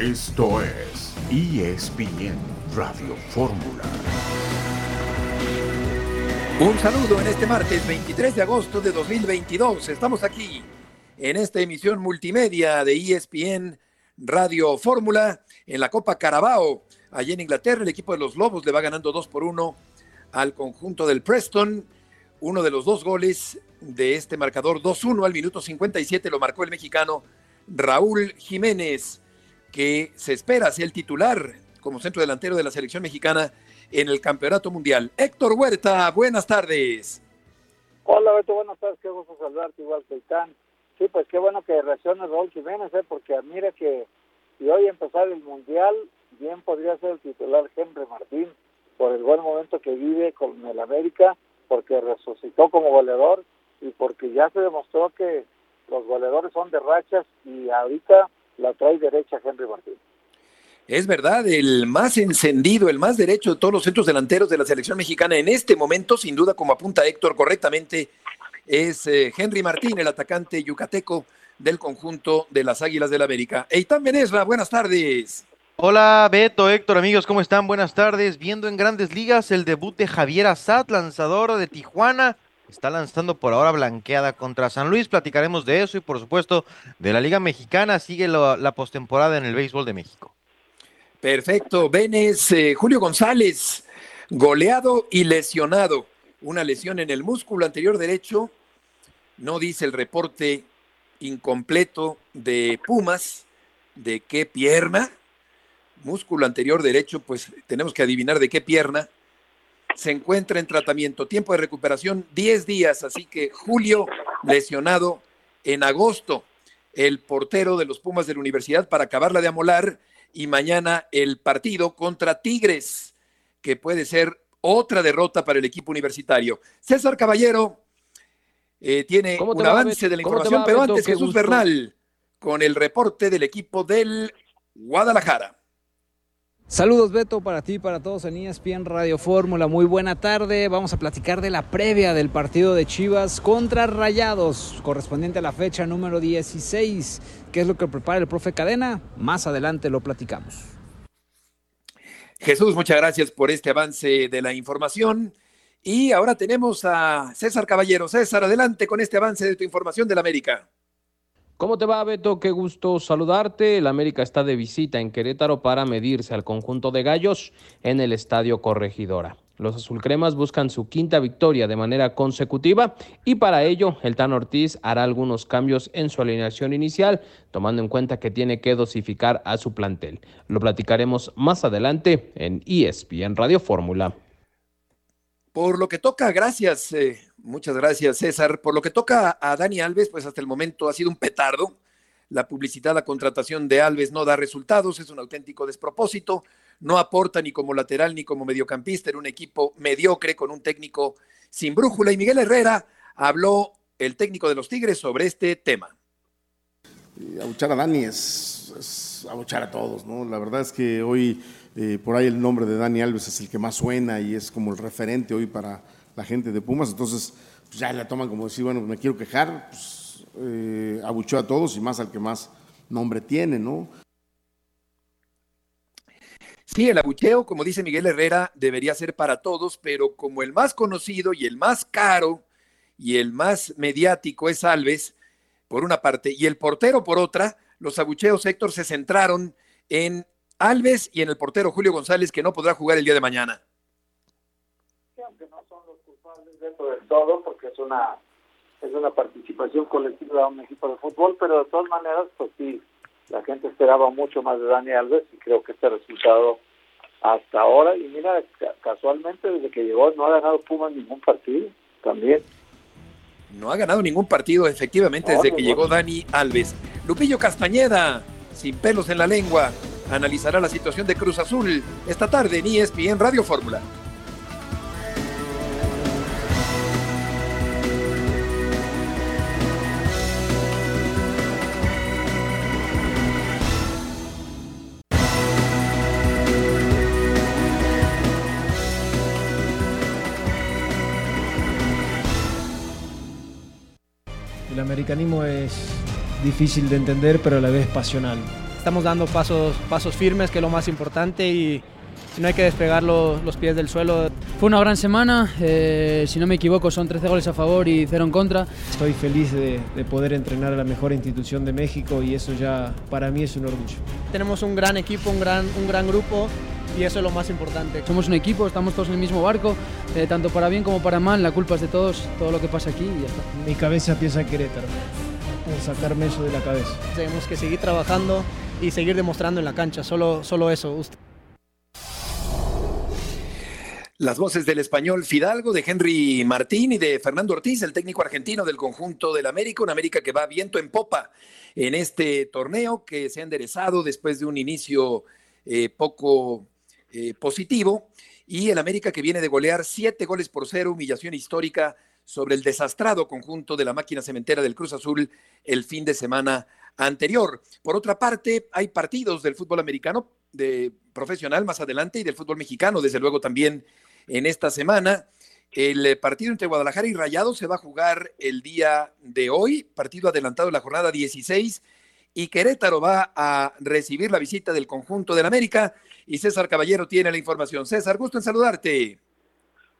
Esto es ESPN Radio Fórmula. Un saludo en este martes 23 de agosto de 2022. Estamos aquí en esta emisión multimedia de ESPN Radio Fórmula en la Copa Carabao. Allí en Inglaterra, el equipo de los Lobos le va ganando 2 por 1 al conjunto del Preston. Uno de los dos goles de este marcador 2-1 al minuto 57 lo marcó el mexicano Raúl Jiménez, que se espera ser el titular como centro delantero de la selección mexicana en el Campeonato Mundial. Héctor Huerta, buenas tardes. Hola Beto, buenas tardes, qué gusto saludarte igual que Sí, pues qué bueno que reaccione Raúl Jiménez, ¿eh? porque mira que si hoy empezar el Mundial, bien podría ser el titular Henry Martín, por el buen momento que vive con el América, porque resucitó como goleador y porque ya se demostró que los goleadores son de rachas y ahorita la trae derecha Henry Martín. Es verdad, el más encendido, el más derecho de todos los centros delanteros de la selección mexicana en este momento, sin duda, como apunta Héctor correctamente, es eh, Henry Martín, el atacante yucateco del conjunto de las Águilas del la América. Eitan Benesra, buenas tardes. Hola Beto, Héctor, amigos, ¿cómo están? Buenas tardes. Viendo en grandes ligas el debut de Javier Azad, lanzador de Tijuana, está lanzando por ahora blanqueada contra San Luis. Platicaremos de eso y por supuesto de la Liga Mexicana. Sigue la postemporada en el béisbol de México. Perfecto. Venes, eh, Julio González, goleado y lesionado. Una lesión en el músculo anterior derecho. No dice el reporte incompleto de Pumas. ¿De qué pierna? Músculo anterior derecho, pues tenemos que adivinar de qué pierna se encuentra en tratamiento. Tiempo de recuperación 10 días, así que Julio lesionado en agosto. El portero de los Pumas de la universidad para acabarla de amolar y mañana el partido contra Tigres, que puede ser otra derrota para el equipo universitario. César Caballero eh, tiene un avance de la información, pero antes Jesús Bernal con el reporte del equipo del Guadalajara. Saludos Beto para ti, para todos en ESPN Radio Fórmula. Muy buena tarde. Vamos a platicar de la previa del partido de Chivas contra Rayados, correspondiente a la fecha número 16. ¿Qué es lo que prepara el profe Cadena? Más adelante lo platicamos. Jesús, muchas gracias por este avance de la información. Y ahora tenemos a César Caballero. César, adelante con este avance de tu información del América. ¿Cómo te va, Beto? Qué gusto saludarte. El América está de visita en Querétaro para medirse al conjunto de gallos en el Estadio Corregidora. Los azulcremas buscan su quinta victoria de manera consecutiva y para ello el Tan Ortiz hará algunos cambios en su alineación inicial, tomando en cuenta que tiene que dosificar a su plantel. Lo platicaremos más adelante en ESPN Radio Fórmula. Por lo que toca, gracias, eh, muchas gracias César. Por lo que toca a Dani Alves, pues hasta el momento ha sido un petardo. La publicidad, la contratación de Alves no da resultados, es un auténtico despropósito. No aporta ni como lateral ni como mediocampista en un equipo mediocre con un técnico sin brújula. Y Miguel Herrera habló, el técnico de los Tigres, sobre este tema. Abuchar a Dani es, es abuchar a todos, ¿no? La verdad es que hoy eh, por ahí el nombre de Dani Alves es el que más suena y es como el referente hoy para la gente de Pumas, entonces pues ya la toman como decir, bueno, me quiero quejar, pues, eh, a todos y más al que más nombre tiene, ¿no? Sí, el abucheo, como dice Miguel Herrera, debería ser para todos, pero como el más conocido y el más caro y el más mediático es Alves, por una parte, y el portero por otra, los abucheos, Héctor, se centraron en Alves y en el portero Julio González, que no podrá jugar el día de mañana. Sí, aunque no son los culpables de eso del todo, porque es una, es una participación colectiva de un equipo de fútbol, pero de todas maneras, pues sí, la gente esperaba mucho más de Dani Alves y creo que este resultado hasta ahora, y mira, casualmente desde que llegó no ha ganado Puma ningún partido también. No ha ganado ningún partido, efectivamente, desde que llegó Dani Alves. Lupillo Castañeda, sin pelos en la lengua, analizará la situación de Cruz Azul esta tarde en ESPN Radio Fórmula. El americanismo es difícil de entender, pero a la vez pasional estamos dando pasos, pasos firmes, que es lo más importante, y no hay que despegar los, los pies del suelo. Fue una gran semana, eh, si no me equivoco son 13 goles a favor y 0 en contra. Estoy feliz de, de, poder entrenar a la mejor institución de México y eso ya para mí es un orgullo. Tenemos un gran equipo, un gran, un gran grupo y eso es lo más importante. Somos un equipo, estamos todos en el mismo barco, eh, tanto para bien como para mal, la culpa es de todos, todo lo que pasa aquí y ya está. Mi cabeza piensa Querétaro, sacarme eso de la cabeza. Tenemos que seguir trabajando y seguir demostrando en la cancha, solo, solo eso. Las voces del español Fidalgo, de Henry Martín y de Fernando Ortiz, el técnico argentino del conjunto del América, una América que va viento en popa en este torneo, que se ha enderezado después de un inicio eh, poco eh, positivo, y el América que viene de golear siete goles por cero, humillación histórica sobre el desastrado conjunto de la máquina cementera del Cruz Azul el fin de semana anterior. Por otra parte, hay partidos del fútbol americano de profesional más adelante y del fútbol mexicano, desde luego también en esta semana. El eh, partido entre Guadalajara y Rayados se va a jugar el día de hoy, partido adelantado en la jornada 16, y Querétaro va a recibir la visita del conjunto del América. Y César Caballero tiene la información. César, gusto en saludarte.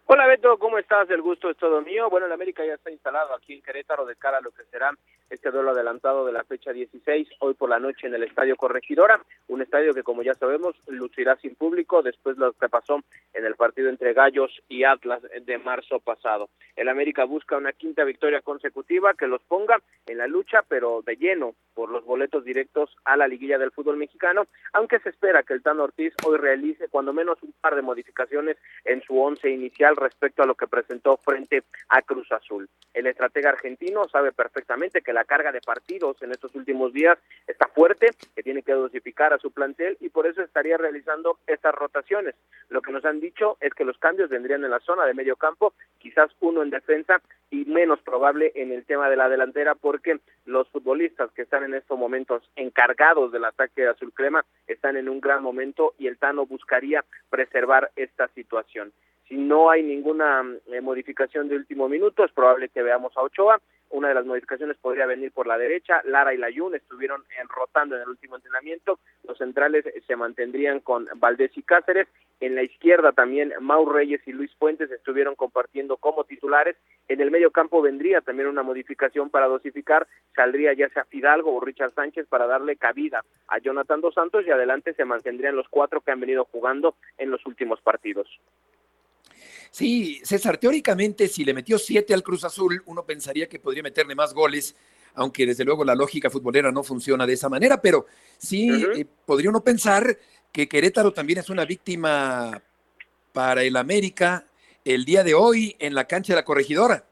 Hola Beto, ¿cómo estás? El gusto es todo mío. Bueno, el América ya está instalado aquí en Querétaro de cara a lo que será este duelo adelantado de la fecha 16, hoy por la noche en el Estadio Corregidora, un estadio que como ya sabemos lucirá sin público después de lo que pasó en el partido entre Gallos y Atlas de marzo pasado. El América busca una quinta victoria consecutiva que los ponga en la lucha, pero de lleno por los boletos directos a la liguilla del fútbol mexicano, aunque se espera que el Tano Ortiz hoy realice cuando menos un par de modificaciones en su once inicial respecto a lo que presentó frente a Cruz Azul. El estratega argentino sabe perfectamente que la carga de partidos en estos últimos días está fuerte, que tiene que dosificar a su plantel y por eso estaría realizando estas rotaciones. Lo que nos han dicho es que los cambios vendrían en la zona de medio campo, quizás uno en defensa y menos probable en el tema de la delantera porque los futbolistas que están en estos momentos encargados del ataque de azul crema están en un gran momento y el Tano buscaría preservar esta situación. Si no hay ninguna eh, modificación de último minuto, es probable que veamos a Ochoa. Una de las modificaciones podría venir por la derecha. Lara y Layun estuvieron rotando en el último entrenamiento. Los centrales se mantendrían con Valdés y Cáceres. En la izquierda también Mau Reyes y Luis Fuentes estuvieron compartiendo como titulares. En el medio campo vendría también una modificación para dosificar. Saldría ya sea Fidalgo o Richard Sánchez para darle cabida a Jonathan Dos Santos y adelante se mantendrían los cuatro que han venido jugando en los últimos partidos. Sí, César, teóricamente si le metió siete al Cruz Azul, uno pensaría que podría meterle más goles, aunque desde luego la lógica futbolera no funciona de esa manera, pero sí eh, podría uno pensar que Querétaro también es una víctima para el América el día de hoy en la cancha de la corregidora.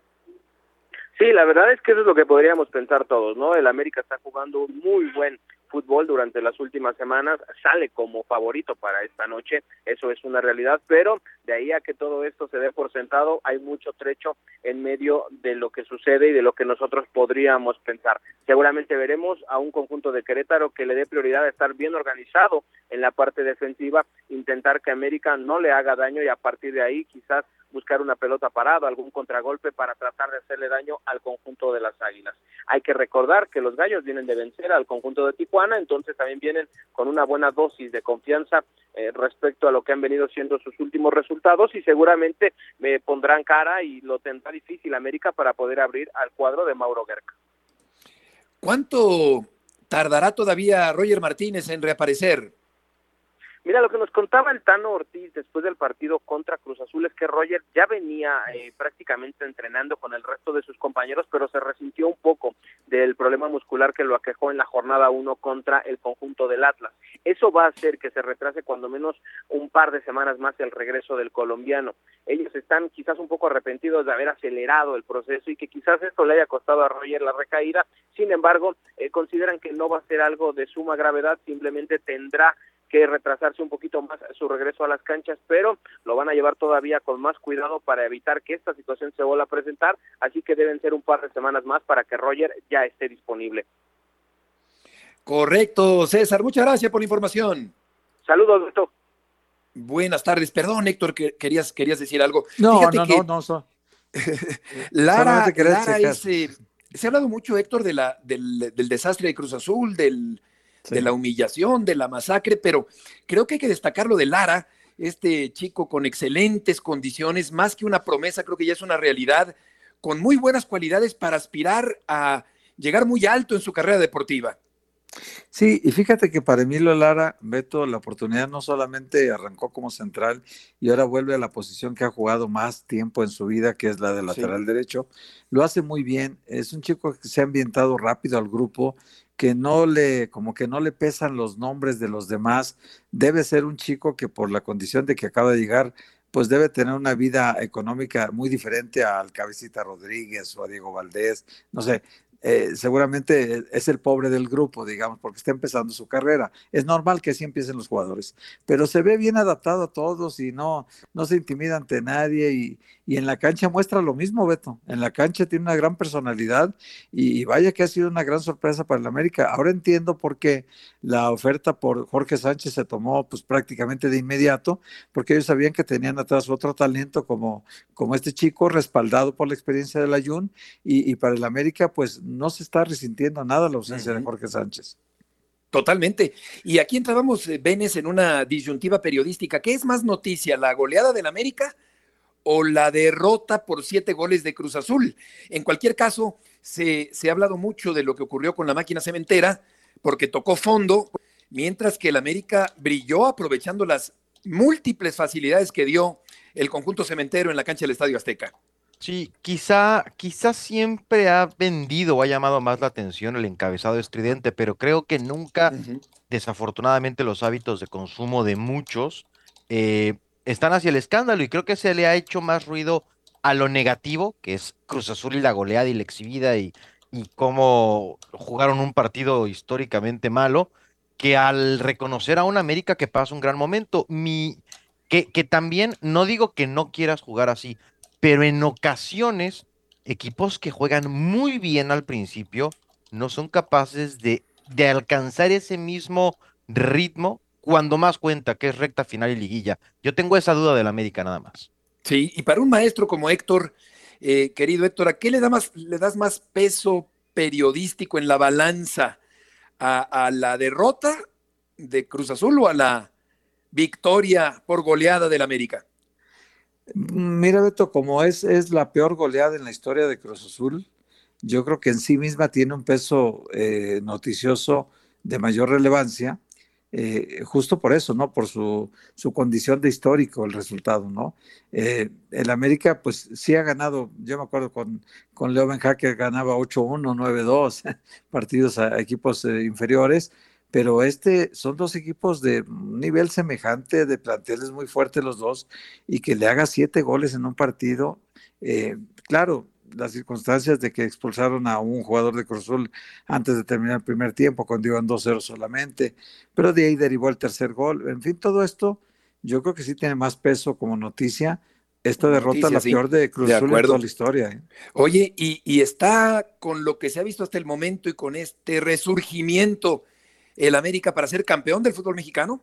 Sí, la verdad es que eso es lo que podríamos pensar todos, ¿no? El América está jugando un muy buen fútbol durante las últimas semanas, sale como favorito para esta noche, eso es una realidad, pero de ahí a que todo esto se dé por sentado, hay mucho trecho en medio de lo que sucede y de lo que nosotros podríamos pensar. Seguramente veremos a un conjunto de Querétaro que le dé prioridad a estar bien organizado en la parte defensiva, intentar que América no le haga daño y a partir de ahí quizás buscar una pelota parada, algún contragolpe para tratar de hacerle daño al conjunto de las Águilas. Hay que recordar que los Gallos vienen de vencer al conjunto de Tijuana, entonces también vienen con una buena dosis de confianza eh, respecto a lo que han venido siendo sus últimos resultados y seguramente me pondrán cara y lo tendrá difícil América para poder abrir al cuadro de Mauro Guerca. ¿Cuánto tardará todavía Roger Martínez en reaparecer? Mira, lo que nos contaba el Tano Ortiz después del partido contra Cruz Azul es que Roger ya venía eh, prácticamente entrenando con el resto de sus compañeros, pero se resintió un poco del problema muscular que lo aquejó en la jornada 1 contra el conjunto del Atlas. Eso va a hacer que se retrase cuando menos un par de semanas más el regreso del colombiano. Ellos están quizás un poco arrepentidos de haber acelerado el proceso y que quizás esto le haya costado a Roger la recaída. Sin embargo, eh, consideran que no va a ser algo de suma gravedad, simplemente tendrá que retrasarse un poquito más su regreso a las canchas, pero lo van a llevar todavía con más cuidado para evitar que esta situación se vuelva a presentar, así que deben ser un par de semanas más para que Roger ya esté disponible. Correcto, César, muchas gracias por la información. Saludos, Beto. Buenas tardes, perdón, Héctor, que querías, querías decir algo. No, no, no, no, Lara, Lara eh, se ha hablado mucho, Héctor, de la, del, del desastre de Cruz Azul, del de la humillación, de la masacre, pero creo que hay que destacar lo de Lara, este chico con excelentes condiciones, más que una promesa, creo que ya es una realidad, con muy buenas cualidades para aspirar a llegar muy alto en su carrera deportiva. Sí, y fíjate que para Emilio Lara, Beto, la oportunidad no solamente arrancó como central y ahora vuelve a la posición que ha jugado más tiempo en su vida, que es la de lateral derecho. Lo hace muy bien, es un chico que se ha ambientado rápido al grupo, que no le, como que no le pesan los nombres de los demás. Debe ser un chico que por la condición de que acaba de llegar, pues debe tener una vida económica muy diferente al Cabecita Rodríguez o a Diego Valdés, no sé, eh, seguramente es el pobre del grupo, digamos, porque está empezando su carrera. Es normal que así empiecen los jugadores, pero se ve bien adaptado a todos y no, no se intimida ante nadie y, y en la cancha muestra lo mismo, Beto. En la cancha tiene una gran personalidad y, vaya que ha sido una gran sorpresa para el América. Ahora entiendo por qué la oferta por Jorge Sánchez se tomó pues prácticamente de inmediato, porque ellos sabían que tenían atrás otro talento como, como este chico, respaldado por la experiencia de la Jun, y, para el América pues no se está resintiendo nada la ausencia de Jorge Sánchez. Totalmente. Y aquí entrábamos, Benes, en una disyuntiva periodística. ¿Qué es más noticia, la goleada del América o la derrota por siete goles de Cruz Azul. En cualquier caso, se, ha hablado mucho de lo que ocurrió con la máquina cementera, porque tocó fondo, mientras que el América brilló aprovechando las múltiples facilidades que dio el conjunto cementero en la cancha del Estadio Azteca. Sí, quizá, quizá siempre ha vendido o ha llamado más la atención el encabezado estridente, pero creo que nunca, desafortunadamente, los hábitos de consumo de muchos eh, están hacia el escándalo y creo que se le ha hecho más ruido a lo negativo, que es Cruz Azul y la goleada y la exhibida y, y cómo jugaron un partido históricamente malo, que al reconocer a una América que pasa un gran momento. Mi, que, que también, no digo que no quieras jugar así, pero en ocasiones, equipos que juegan muy bien al principio no son capaces de, de alcanzar ese mismo ritmo cuando más cuenta, que es recta final y liguilla. Yo tengo esa duda del América nada más. Sí, y para un maestro como Héctor, eh, querido Héctor, ¿a qué le, da más, le das más peso periodístico en la balanza? ¿A, la derrota de Cruz Azul o a la victoria por goleada del América? Mira, Beto, como es, es la peor goleada en la historia de Cruz Azul, yo creo que en sí misma tiene un peso eh, noticioso de mayor relevancia eh, justo por eso, ¿no? Por su, su, condición de histórico, el resultado, ¿no? Eh, el América, pues sí ha ganado, yo me acuerdo con, con Leo Benjaque ganaba 8-1, 9-2 partidos a equipos eh, inferiores, pero este son dos equipos de nivel semejante, de planteles muy fuertes los dos, y que le haga siete goles en un partido, claro, las circunstancias de que expulsaron a un jugador de Cruzul antes de terminar el primer tiempo, cuando iban 2-0 solamente, pero de ahí derivó el tercer gol. En fin, todo esto yo creo que sí tiene más peso como noticia. Esta derrota la peor de Cruz en toda la historia. ¿eh? Oye, y, y está con lo que se ha visto hasta el momento y con este resurgimiento el América para ser campeón del fútbol mexicano?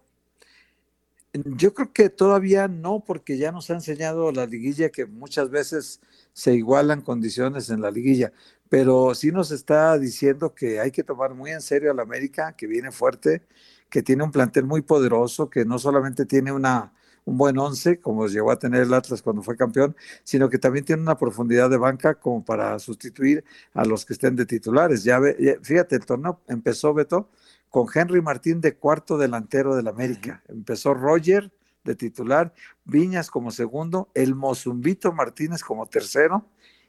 Yo creo que todavía no, porque ya nos ha enseñado la liguilla que muchas veces se igualan condiciones en la liguilla, pero sí nos está diciendo que hay que tomar muy en serio a la América, que viene fuerte, que tiene un plantel muy poderoso, que no solamente tiene una, un buen once, como llegó a tener el Atlas cuando fue campeón, sino que también tiene una profundidad de banca como para sustituir a los que estén de titulares. Ya, ve, fíjate, el torneo empezó, Beto, con Henry Martín de cuarto delantero del América. Empezó Roger de titular, Viñas como segundo, el Mozumbito Martínez como tercero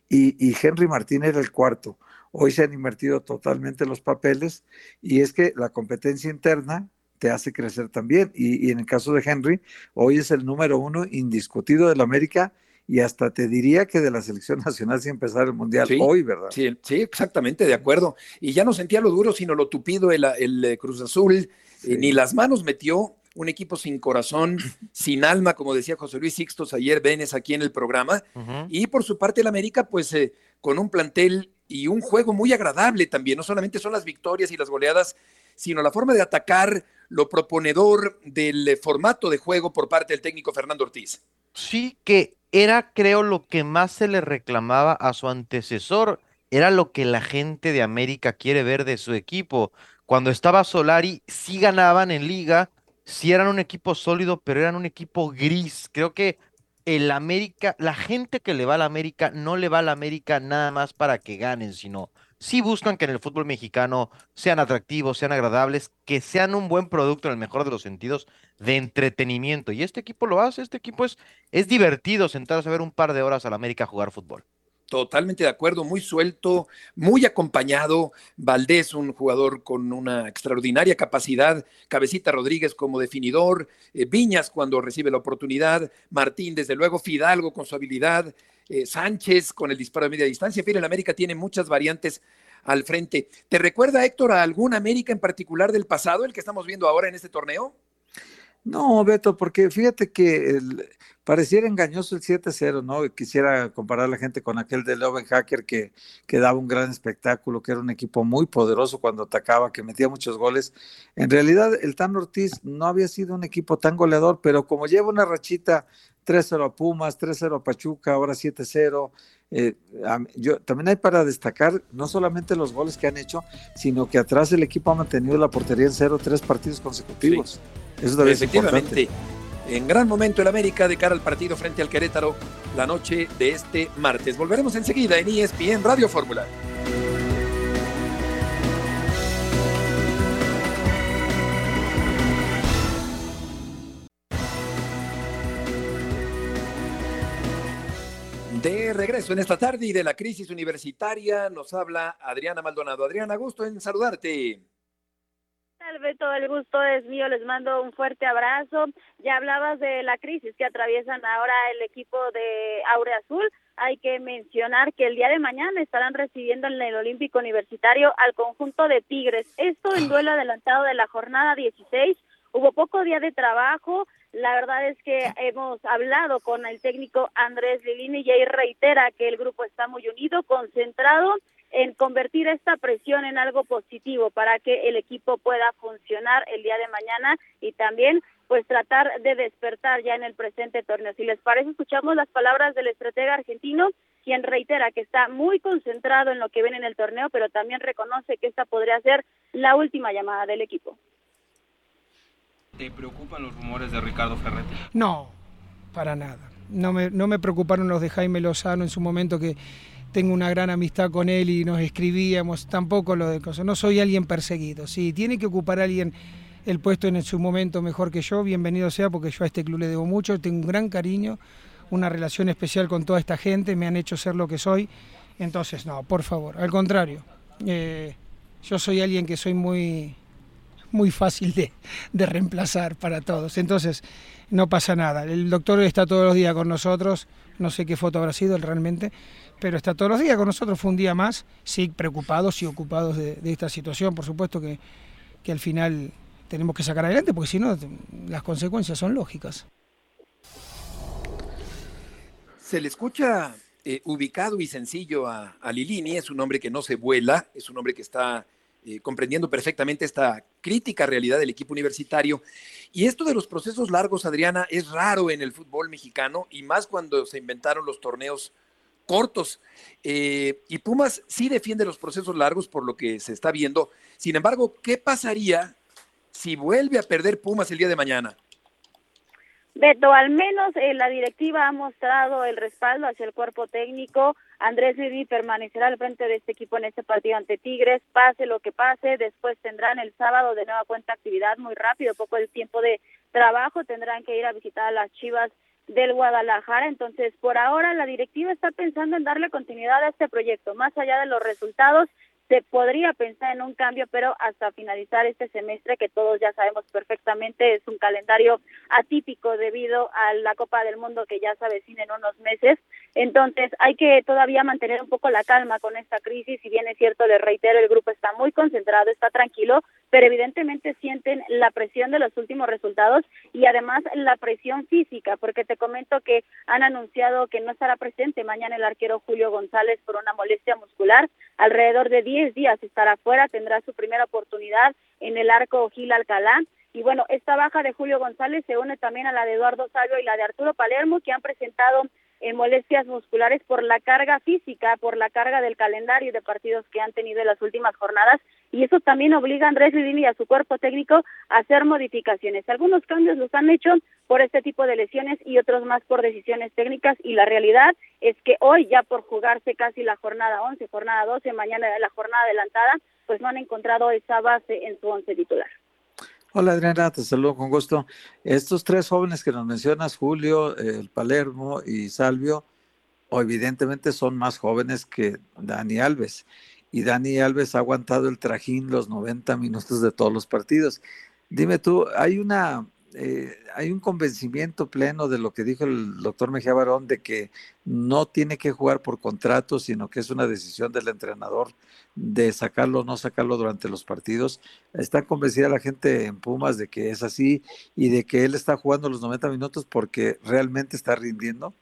y, Henry Martín era el cuarto. Hoy se han invertido totalmente los papeles y es que la competencia interna te hace crecer también. Y, en el caso de Henry, hoy es el número uno indiscutido del América y hasta te diría que de la selección nacional si empezar el mundial hoy, ¿verdad? Sí, sí, exactamente, de acuerdo. Y ya no sentía lo duro, sino lo tupido el, el eh, Cruz Azul, eh, ni las manos metió. Un equipo sin corazón, sin alma, como decía José Luis Sixtos ayer, Venes aquí en el programa. Y por su parte, el América, pues eh, con un plantel y un juego muy agradable también. No solamente son las victorias y las goleadas, sino la forma de atacar, lo proponedor del formato de juego por parte del técnico Fernando Ortiz. Sí, que era, creo, lo que más se le reclamaba a su antecesor, era lo que la gente de América quiere ver de su equipo. cuando estaba Solari, sí ganaban en liga, sí eran un equipo sólido, pero eran un equipo gris. Creo que el América, la gente que le va al América, no le va al América nada más para que ganen, sino sí buscan que en el fútbol mexicano sean atractivos, sean agradables, que sean un buen producto en el mejor de los sentidos de entretenimiento. Y este equipo lo hace, este equipo es, es divertido sentarse a ver un par de horas al América jugar fútbol. Totalmente de acuerdo, muy suelto, muy acompañado. Valdés, un jugador con una extraordinaria capacidad. Cabecita Rodríguez como definidor. Eh, Viñas cuando recibe la oportunidad. Martín, desde luego. Fidalgo con su habilidad. Eh, Sánchez con el disparo de media distancia. En el América tiene muchas variantes al frente. ¿Te recuerda, Héctor, a algún América en particular del pasado, el que estamos viendo ahora en este torneo? No, Beto, porque fíjate que pareciera engañoso el 7-0, ¿no? Quisiera comparar a la gente con aquel de Loven Hacker que, que daba un gran espectáculo, que era un equipo muy poderoso cuando atacaba, que metía muchos goles. En realidad, el Tan Ortiz no había sido un equipo tan goleador, pero como lleva una rachita 3-0 a Pumas, 3-0 a Pachuca, ahora 7-0. Eh, yo, también hay para destacar no solamente los goles que han hecho, sino que atrás el equipo ha mantenido la portería en 0 tres partidos consecutivos. Eso también Efectivamente. Es en gran momento el América de cara al partido frente al Querétaro la noche de este martes. Volveremos enseguida en ESPN Radio Fórmula. De regreso en esta tarde y de la crisis universitaria nos habla Adriana Maldonado. Adriana, gusto en saludarte. Tal vez todo el gusto es mío, les mando un fuerte abrazo. Ya hablabas de la crisis que atraviesan ahora el equipo de Aure Azul. Hay que mencionar que el día de mañana estarán recibiendo en el Olímpico Universitario al conjunto de Tigres. Esto en duelo adelantado de la jornada 16. Hubo poco día de trabajo, la verdad es que hemos hablado con el técnico Andrés Lilini y ahí reitera que el grupo está muy unido, concentrado en convertir esta presión en algo positivo para que el equipo pueda funcionar el día de mañana y también pues tratar de despertar ya en el presente torneo. Si les parece, escuchamos las palabras del estratega argentino, quien reitera que está muy concentrado en lo que viene en el torneo, pero también reconoce que esta podría ser la última llamada del equipo. ¿Te preocupan los rumores de Ricardo Ferretti? No, para nada. No me, no me preocuparon los de Jaime Lozano en su momento que tengo una gran amistad con él y nos escribíamos, tampoco lo de cosas. No soy alguien perseguido. Si tiene que ocupar a alguien el puesto en su momento mejor que yo, bienvenido sea, porque yo a este club le debo mucho, tengo un gran cariño, una relación especial con toda esta gente, me han hecho ser lo que soy. Entonces, no, por favor, al contrario. Eh, yo soy alguien que soy muy muy fácil de, reemplazar para todos. Entonces, no pasa nada. El doctor está todos los días con nosotros, no sé qué foto habrá sido realmente, pero está todos los días con nosotros. Fue un día más, sí, preocupados y ocupados de, esta situación. Por supuesto que, que al final tenemos que sacar adelante, porque si no, las consecuencias son lógicas. Se le escucha eh, ubicado y sencillo a, a Lilini, es un hombre que no se vuela, es un hombre que está eh, comprendiendo perfectamente esta crítica realidad del equipo universitario. Y esto de los procesos largos, Adriana, es raro en el fútbol mexicano y más cuando se inventaron los torneos cortos. Eh, y Pumas sí defiende los procesos largos por lo que se está viendo. Sin embargo, ¿qué pasaría si vuelve a perder Pumas el día de mañana? Beto, al menos eh, la directiva ha mostrado el respaldo hacia el cuerpo técnico. Andrés Liri permanecerá al frente de este equipo en este partido ante Tigres, pase lo que pase. Después tendrán el sábado de nueva cuenta actividad muy rápido, poco el tiempo de trabajo. Tendrán que ir a visitar a las Chivas del Guadalajara. Entonces, por ahora la directiva está pensando en darle continuidad a este proyecto, más allá de los resultados se podría pensar en un cambio, pero hasta finalizar este semestre, que todos ya sabemos perfectamente, es un calendario atípico debido a la Copa del Mundo que ya se avecina en unos meses. Entonces, hay que todavía mantener un poco la calma con esta crisis. Si bien es cierto, les reitero, el grupo está muy concentrado, está tranquilo, pero evidentemente sienten la presión de los últimos resultados y además la presión física, porque te comento que han anunciado que no estará presente mañana el arquero Julio González por una molestia muscular. Alrededor de 10 días estará fuera, tendrá su primera oportunidad en el arco Gil Alcalá. Y bueno, esta baja de Julio González se une también a la de Eduardo Salvio y la de Arturo Palermo, que han presentado en molestias musculares por la carga física, por la carga del calendario de partidos que han tenido en las últimas jornadas y eso también obliga a Andrés Lilini y a su cuerpo técnico a hacer modificaciones. Algunos cambios los han hecho por este tipo de lesiones y otros más por decisiones técnicas y la realidad es que hoy ya por jugarse casi la jornada 11, jornada 12, mañana la jornada adelantada, pues no han encontrado esa base en su once titular. Hola Adriana, te saludo con gusto. Estos tres jóvenes que nos mencionas, Julio, el Palermo y Salvio, evidentemente son más jóvenes que Dani Alves. Y Dani Alves ha aguantado el trajín los 90 minutos de todos los partidos. Dime tú, hay una eh, hay un convencimiento pleno de lo que dijo el doctor Mejía Barón de que no tiene que jugar por contrato, sino que es una decisión del entrenador de sacarlo o no sacarlo durante los partidos. Está convencida la gente en Pumas de que es así y de que él está jugando los 90 minutos porque realmente está rindiendo.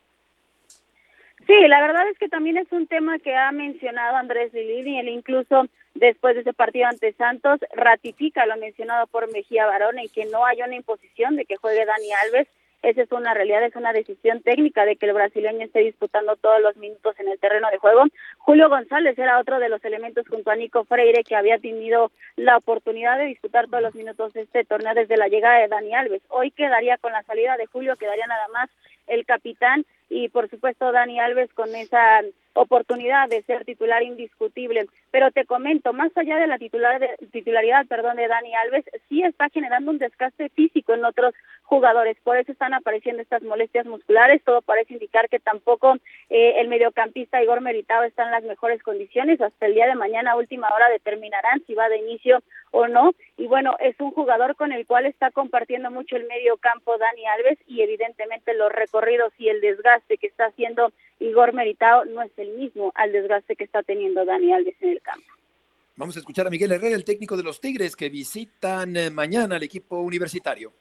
Sí, la verdad es que también es un tema que ha mencionado Andrés Lilini, él incluso después de ese partido ante Santos ratifica lo mencionado por Mejía Barón en que no hay una imposición de que juegue Dani Alves, esa es una realidad, es una decisión técnica de que el brasileño esté disputando todos los minutos en el terreno de juego. Julio González era otro de los elementos junto a Nico Freire que había tenido la oportunidad de disputar todos los minutos de este torneo desde la llegada de Dani Alves. Hoy quedaría con la salida de Julio, quedaría nada más el capitán y por supuesto Dani Alves con esa oportunidad de ser titular indiscutible. Pero te comento, más allá de la titular de, titularidad perdón, de Dani Alves, sí está generando un desgaste físico en otros jugadores. Por eso están apareciendo estas molestias musculares. Todo parece indicar que tampoco eh, el mediocampista Igor Meritado está en las mejores condiciones. Hasta el día de mañana, última hora, determinarán si va de inicio o no. Y bueno, es un jugador con el cual está compartiendo mucho el medio campo Dani Alves y evidentemente los recorridos y el desgaste que está haciendo Igor Meritao no es el mismo al desgaste que está teniendo Dani Alves en el campo. Vamos a escuchar a Miguel Herrera, el técnico de los Tigres, que visitan eh, mañana al equipo universitario.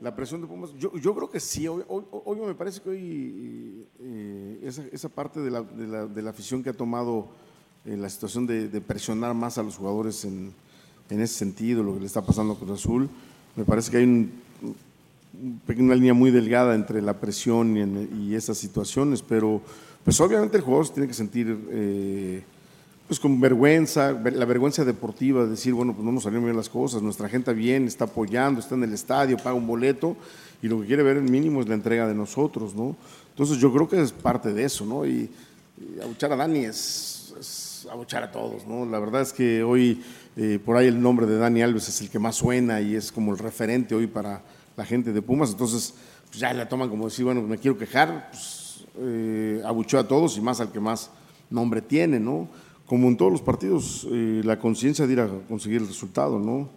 La presión de Pumas, yo, yo creo que sí. Hoy, hoy, me parece que hoy eh, esa, esa, parte de la, de, la, de la, afición que ha tomado en la situación de, de, presionar más a los jugadores en, en, ese sentido, lo que le está pasando a Cruz Azul, me parece que hay un, una línea muy delgada entre la presión y, y esas situaciones, pero pues obviamente el jugador se tiene que sentir eh, pues con vergüenza, la vergüenza deportiva, decir, bueno, pues no nos salieron bien las cosas, nuestra gente bien, está apoyando, está en el estadio, paga un boleto y lo que quiere ver el mínimo es la entrega de nosotros, ¿no? Entonces yo creo que es parte de eso, ¿no? Y, y abuchar a Dani es, es, abuchar a todos, ¿no? La verdad es que hoy eh, por ahí el nombre de Dani Alves es el que más suena y es como el referente hoy para la gente de Pumas, entonces pues ya la toman como decir, bueno, me quiero quejar, pues eh, a todos y más al que más nombre tiene, ¿no? Como en todos los partidos, eh, la conciencia de ir a conseguir el resultado, ¿no?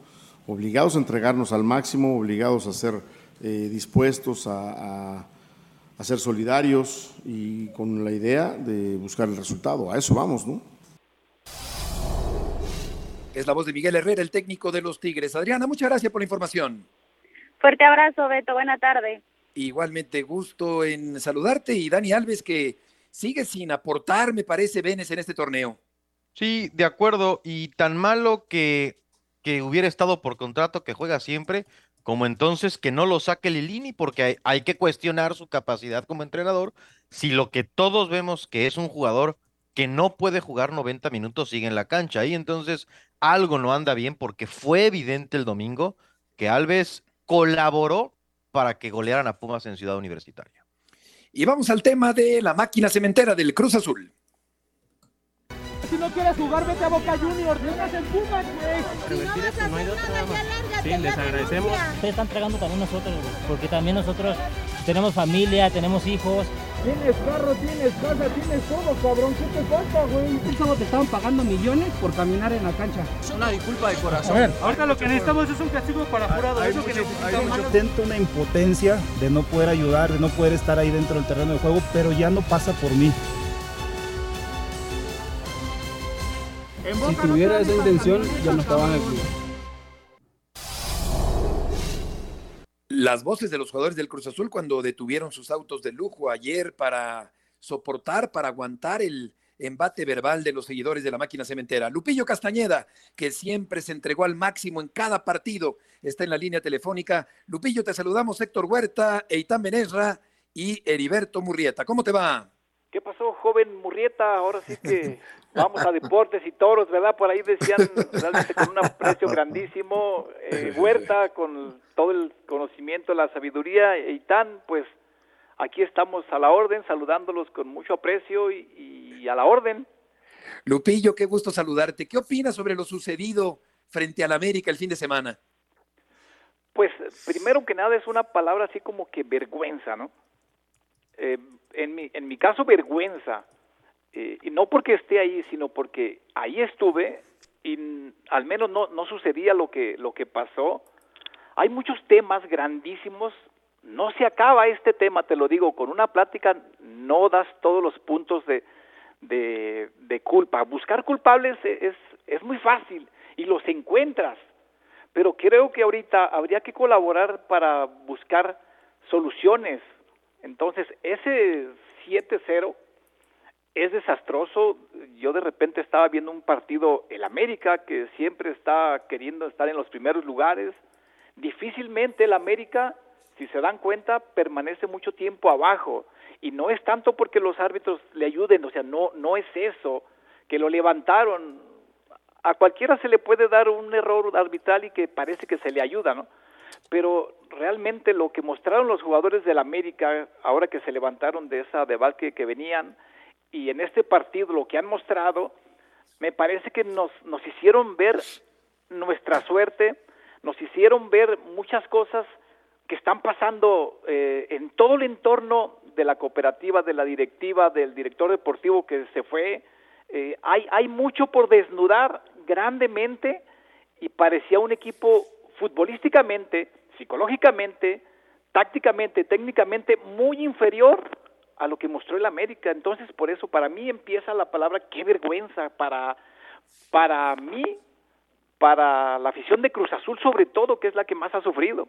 Obligados a entregarnos al máximo, obligados a ser eh, dispuestos a, ser solidarios y con la idea de buscar el resultado. A eso vamos, ¿no? Es la voz de Miguel Herrera, el técnico de los Tigres. Adriana, muchas gracias por la información. Fuerte abrazo, Beto. Buena tarde. Igualmente, gusto en saludarte y Dani Alves que sigue sin aportar, me parece, Venes en este torneo. Sí, de acuerdo. Y tan malo que, que hubiera estado por contrato que juega siempre, como entonces que no lo saque Lilini, porque hay, hay, que cuestionar su capacidad como entrenador. Si lo que todos vemos que es un jugador que no puede jugar 90 minutos sigue en la cancha, y entonces algo no anda bien, porque fue evidente el domingo que Alves colaboró para que golearan a Pumas en Ciudad Universitaria. Y vamos al tema de la máquina cementera del Cruz Azul. Si no quieres jugar, vete a Boca Juniors. Vengas en Pumas, güey. Si no vas a hacer nada, Sí, les agradecemos. Ustedes están entregando también nosotros, porque también nosotros tenemos familia, tenemos hijos. Tienes carro, tienes casa, tienes todo, cabrón. ¿Qué te falta, güey? El sábado te estaban pagando millones por caminar en la cancha. Es una disculpa de corazón. A ver, ahorita lo que necesitamos es un castigo para jurado. Hay, es lo que necesitamos. Siento una impotencia de no poder ayudar, de no poder estar ahí dentro del terreno de juego, pero ya no pasa por mí. Si tuviera esa intención, ya no estaban aquí. Las voces de los jugadores del Cruz Azul cuando detuvieron sus autos de lujo ayer para soportar, para aguantar el embate verbal de los seguidores de la máquina cementera. Lupillo Castañeda, que siempre se entregó al máximo en cada partido, está en la línea telefónica. Lupillo, te saludamos, Héctor Huerta, Eitan Benesra y Heriberto Murrieta. ¿Cómo te va? ¿Qué pasó, joven Murrieta? Ahora sí que vamos a deportes y toros, ¿verdad? Por ahí decían realmente con un aprecio grandísimo. Eh, Huerta, con todo el conocimiento, la sabiduría y tan, pues aquí estamos a la orden, saludándolos con mucho aprecio y, y a la orden. Lupillo, qué gusto saludarte. ¿Qué opinas sobre lo sucedido frente al América el fin de semana? Pues primero que nada es una palabra así como que vergüenza, ¿no? Eh, en, mi, en mi caso vergüenza, eh, y no porque esté ahí, sino porque ahí estuve y al menos no, no sucedía lo que, lo que pasó. Hay muchos temas grandísimos, no se acaba este tema, te lo digo, con una plática no das todos los puntos de, culpa. Buscar culpables es, es muy fácil y los encuentras, pero creo que ahorita habría que colaborar para buscar soluciones. Entonces, ese 7-0 es desastroso. Yo de repente estaba viendo un partido, el América, que siempre está queriendo estar en los primeros lugares. Difícilmente el América, si se dan cuenta, permanece mucho tiempo abajo. Y no es tanto porque los árbitros le ayuden, o sea, no, no es eso, que lo levantaron. A cualquiera se le puede dar un error arbitral y que parece que se le ayuda, ¿no? Pero realmente lo que mostraron los jugadores del América, ahora que se levantaron de esa debacle que venían, y en este partido lo que han mostrado, me parece que nos, nos hicieron ver nuestra suerte, nos hicieron ver muchas cosas que están pasando eh, en todo el entorno de la cooperativa, de la directiva, del director deportivo que se fue. Eh, hay, hay mucho por desnudar grandemente y parecía un equipo futbolísticamente, psicológicamente, tácticamente, técnicamente muy inferior a lo que mostró el América. Entonces, por eso para mí empieza la palabra qué vergüenza para para mí, para la afición de Cruz Azul sobre todo, que es la que más ha sufrido.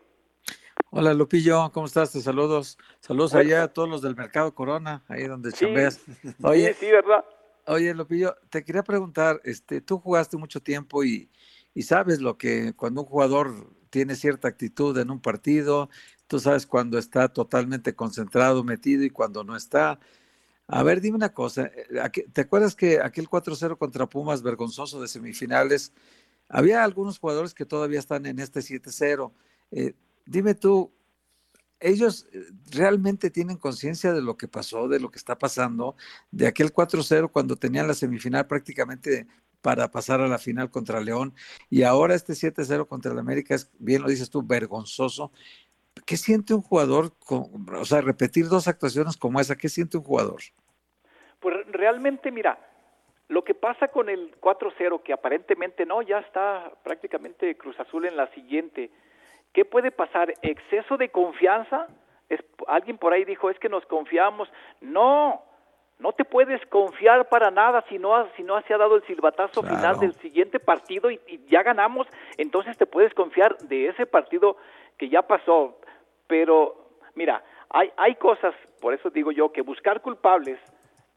Hola Lupillo, ¿cómo estás? Te saludos. Saludos allá a todos los del Mercado Corona, ahí donde Sí, chambeas. Oye, sí, sí, ¿verdad? Oye, Lupillo, te quería preguntar, este, tú jugaste mucho tiempo y, y sabes lo que cuando un jugador tiene cierta actitud en un partido, tú sabes cuando está totalmente concentrado, metido y cuando no está. A ver, dime una cosa, eh, ¿te acuerdas que aquel 4-0 contra Pumas vergonzoso de semifinales, había algunos jugadores que todavía están en este 7-0? Eh, dime tú, ellos eh, realmente tienen conciencia de lo que pasó, de lo que está pasando, de aquel 4-0 cuando tenían la semifinal prácticamente para pasar a la final contra León y ahora este 7-0 contra el América es, bien lo dices tú, vergonzoso. ¿Qué siente un jugador, con, o sea, repetir dos actuaciones como esa? ¿Qué siente un jugador? Pues realmente, mira, lo que pasa con el 4-0, que aparentemente no, ya está prácticamente Cruz Azul en la siguiente. ¿Qué puede pasar? ¿Exceso de confianza? Es, alguien por ahí dijo, es que nos confiamos. No, no te puedes confiar para nada si no, si no se ha dado el silbatazo Claro. final del siguiente partido y, y ya ganamos, entonces te puedes confiar de ese partido que ya pasó. Pero, mira, hay, hay cosas, por eso digo yo, que buscar culpables,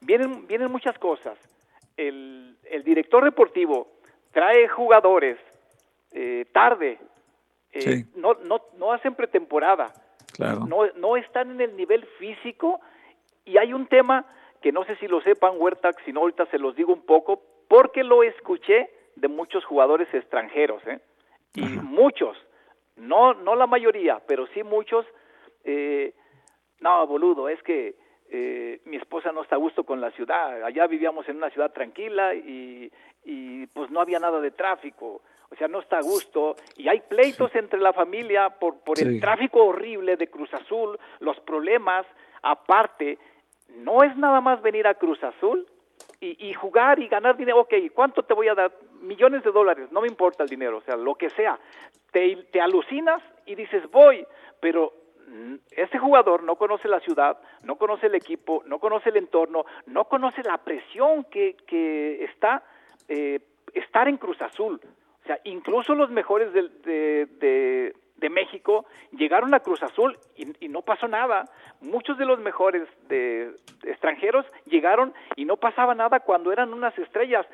vienen, vienen muchas cosas. El, el director deportivo trae jugadores eh, tarde, eh, Sí. no, no, no hacen pretemporada, Claro. no, no están en el nivel físico y hay un tema que no sé si lo sepan Huerta, si no ahorita se los digo un poco, porque lo escuché de muchos jugadores extranjeros, ¿eh? y muchos, no, no la mayoría, pero sí muchos, eh, no, boludo, es que eh, mi esposa no está a gusto con la ciudad, allá vivíamos en una ciudad tranquila y, y pues no había nada de tráfico, o sea, no está a gusto y hay pleitos entre la familia por, por Sí. el tráfico horrible de Cruz Azul, los problemas, aparte, no es nada más venir a Cruz Azul y, y jugar y ganar dinero, ok, ¿cuánto te voy a dar? Millones de dólares, no me importa el dinero, o sea, lo que sea. Te, te alucinas y dices, voy, pero este jugador no conoce la ciudad, no conoce el equipo, no conoce el entorno, no conoce la presión que, que está eh, estar en Cruz Azul. O sea, incluso los mejores del- de, de, de México llegaron a Cruz Azul y, y no pasó nada. Muchos de los mejores de, de extranjeros llegaron y no pasaba nada cuando eran unas estrellas.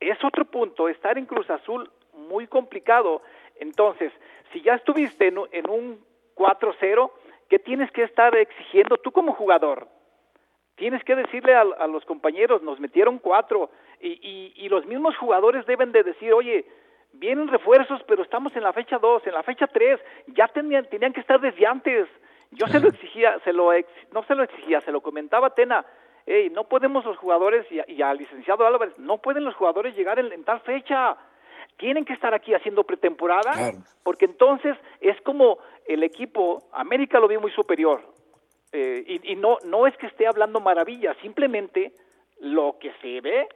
Es otro punto, estar en Cruz Azul muy complicado. Entonces, si ya estuviste en, en un 4-0, que tienes que estar exigiendo tú como jugador. Tienes que decirle a, a los compañeros, nos metieron cuatro, y, y, y, los mismos jugadores deben de decir, oye, vienen refuerzos, pero estamos en la fecha 2, en la fecha 3, ya tenían, tenían que estar desde antes. Yo se lo exigía, se lo ex, no se lo exigía, se lo comentaba a Tena, hey, no podemos los jugadores, y, y al licenciado Álvarez, no pueden los jugadores llegar en, en tal fecha, tienen que estar aquí haciendo pretemporada, claro. porque entonces es como el equipo, América lo vio muy superior, eh, y, y, no, no es que esté hablando maravillas, simplemente lo que se ve,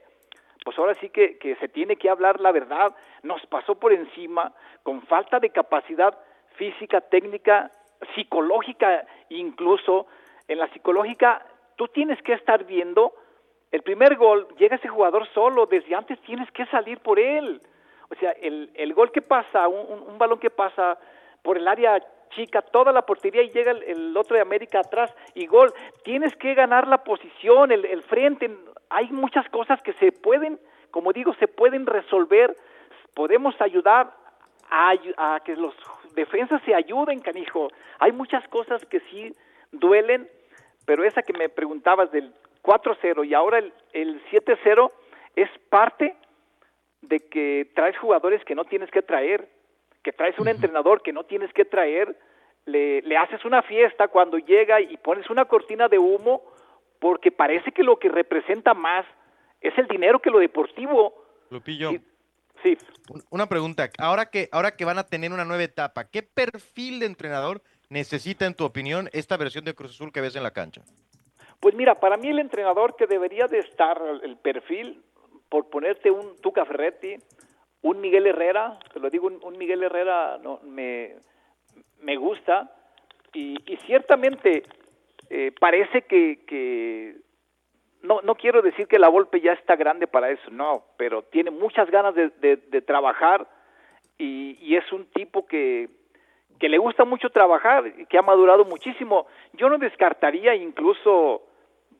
pues ahora sí que, que se tiene que hablar la verdad, nos pasó por encima, con falta de capacidad física, técnica, psicológica, incluso en la psicológica, tú tienes que estar viendo el primer gol, llega ese jugador solo, desde antes tienes que salir por él. O sea, el, el gol que pasa, un, un, balón que pasa por el área chica, toda la portería y llega el, el, otro de América atrás y gol. Tienes que ganar la posición, el, el frente. Hay muchas cosas que se pueden, como digo, se pueden resolver. Podemos ayudar a, a que los defensas se ayuden, canijo. Hay muchas cosas que sí duelen, pero esa que me preguntabas del 4-0 y ahora el, el 7-0 es parte de que traes jugadores que no tienes que traer, que traes un entrenador que no tienes que traer, le, le haces una fiesta cuando llega y pones una cortina de humo porque parece que lo que representa más es el dinero que lo deportivo. Lupillo. Sí. sí. Una pregunta, ahora que, ahora que van a tener una nueva etapa, ¿qué perfil de entrenador necesita, en tu opinión, esta versión de Cruz Azul que ves en la cancha? Pues mira, para mí el entrenador que debería de estar, el perfil, por ponerte un Tuca Ferretti, un Miguel Herrera, te lo digo, un, Miguel Herrera no, me, me gusta, y, ciertamente eh, parece que, no, no quiero decir que la Volpe ya está grande para eso, no, pero tiene muchas ganas de, de, de trabajar y, y, es un tipo que, que le gusta mucho trabajar y que ha madurado muchísimo. Yo no descartaría incluso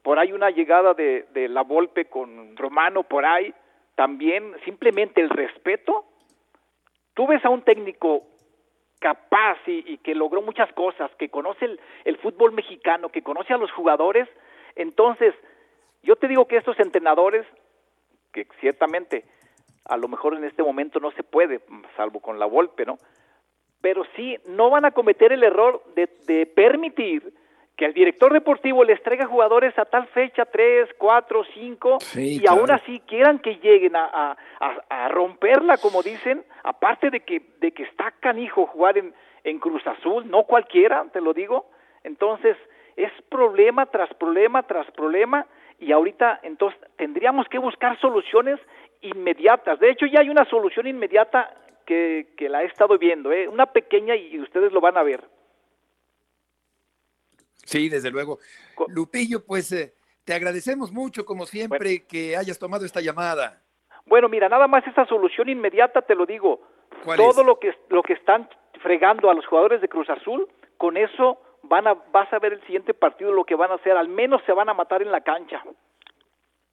por ahí una llegada de, la Volpe con Romano por ahí, también simplemente el respeto. Tú ves a un técnico capaz y, que logró muchas cosas, que conoce el, el, fútbol mexicano, que conoce a los jugadores, entonces yo te digo que estos entrenadores, que ciertamente a lo mejor en este momento no se puede, salvo con la Volpe, ¿no? Pero sí, no van a cometer el error de, de permitir que el director deportivo les traiga jugadores a tal fecha, tres, cuatro, cinco, sí, y claro. aún así quieran que lleguen a, a, a, romperla, como dicen, aparte de que, de que está canijo jugar en, en Cruz Azul, no cualquiera, te lo digo, entonces es problema tras problema tras problema, y ahorita entonces tendríamos que buscar soluciones inmediatas. De hecho, ya hay una solución inmediata que, que la he estado viendo, ¿eh? una pequeña y ustedes lo van a ver. Sí, desde luego. Lupillo, pues eh, te agradecemos mucho, como siempre, bueno. que hayas tomado esta llamada. Bueno, mira, nada más esa solución inmediata, te lo digo. Todo es? lo que lo que están fregando a los jugadores de Cruz Azul, con eso van a vas a ver el siguiente partido lo que van a hacer, al menos se van a matar en la cancha.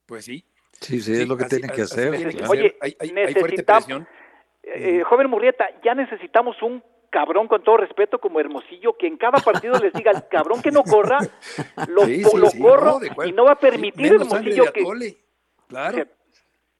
Pues sí. Sí, sí, es lo que así, tienen que hacer. Así, Oye, hay, hay, necesitamos, eh, joven Murrieta, ya necesitamos un cabrón con todo respeto como Hermosillo que en cada partido les diga el cabrón que no corra lo, sí, sí, lo sí, corro no, y no va a permitir Hermosillo que claro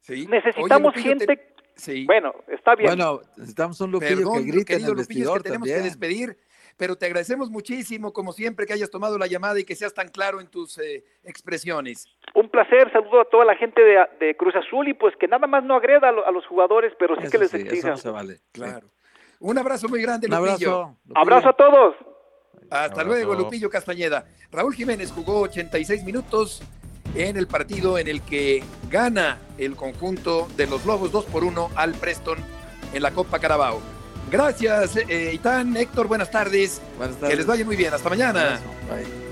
necesitamos Oye, gente te... Sí. Bueno, está bien. Bueno, necesitamos un Lupillo Perdón, que grite en el vestidor que tenemos también. que despedir, pero te agradecemos muchísimo, como siempre, que hayas tomado la llamada y que seas tan claro en tus eh, expresiones. Un placer, saludo a toda la gente de, de, Cruz Azul y pues que nada más no agreda a, lo, a los jugadores, pero sí eso que les sí, exija. Eso no se vale. Claro. Un abrazo muy grande, Un Lupillo. abrazo. Lupillo. Abrazo a todos. Hasta abrazo. luego, Lupillo Castañeda. Raúl Jiménez jugó 86 minutos en el partido en el que gana el conjunto de los Lobos 2 por 1 al Preston en la Copa Carabao. Gracias, eh, Itán, Héctor, buenas tardes. buenas tardes. Que les vaya muy bien. Hasta mañana. Bye.